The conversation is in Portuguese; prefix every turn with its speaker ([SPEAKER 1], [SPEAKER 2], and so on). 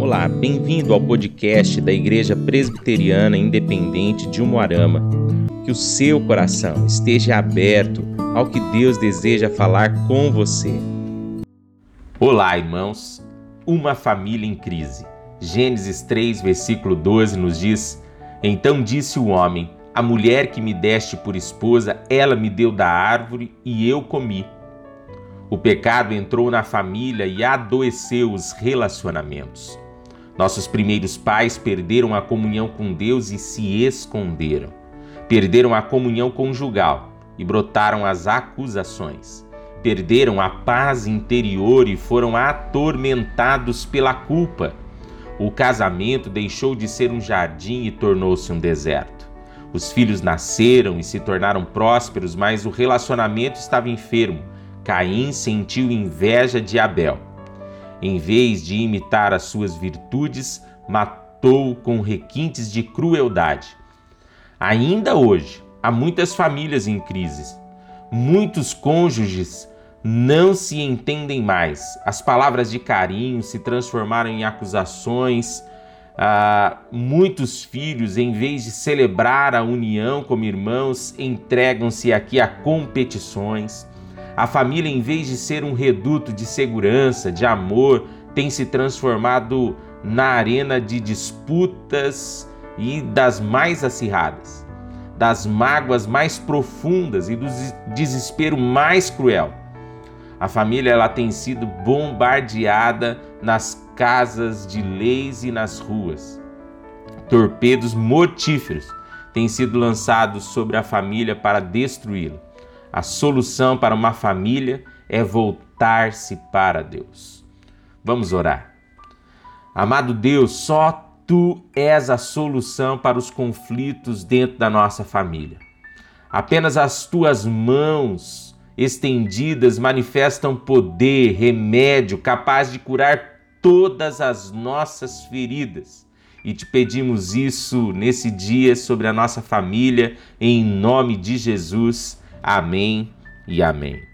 [SPEAKER 1] Olá, bem-vindo ao podcast da Igreja Presbiteriana Independente de Umuarama. Que o seu coração esteja aberto ao que Deus deseja falar com você. Olá, irmãos. Uma família em crise. Gênesis 3, versículo 12 nos diz: Então disse o homem: A mulher que me deste por esposa, ela me deu da árvore e eu comi. O pecado entrou na família e adoeceu os relacionamentos. Nossos primeiros pais perderam a comunhão com Deus e se esconderam. Perderam a comunhão conjugal e brotaram as acusações. Perderam a paz interior e foram atormentados pela culpa. O casamento deixou de ser um jardim e tornou-se um deserto. Os filhos nasceram e se tornaram prósperos, mas o relacionamento estava enfermo Caim sentiu inveja de Abel. Em vez de imitar as suas virtudes, matou com requintes de crueldade. Ainda hoje, há muitas famílias em crise. Muitos cônjuges não se entendem mais. As palavras de carinho se transformaram em acusações. Ah, muitos filhos, em vez de celebrar a união como irmãos, entregam-se aqui a competições. A família, em vez de ser um reduto de segurança, de amor, tem se transformado na arena de disputas e das mais acirradas, das mágoas mais profundas e do desespero mais cruel. A família ela tem sido bombardeada nas casas de leis e nas ruas. Torpedos mortíferos têm sido lançados sobre a família para destruí-la. A solução para uma família é voltar-se para Deus. Vamos orar. Amado Deus, só tu és a solução para os conflitos dentro da nossa família. Apenas as tuas mãos estendidas manifestam poder, remédio capaz de curar todas as nossas feridas. E te pedimos isso nesse dia sobre a nossa família, em nome de Jesus. Amém e amém.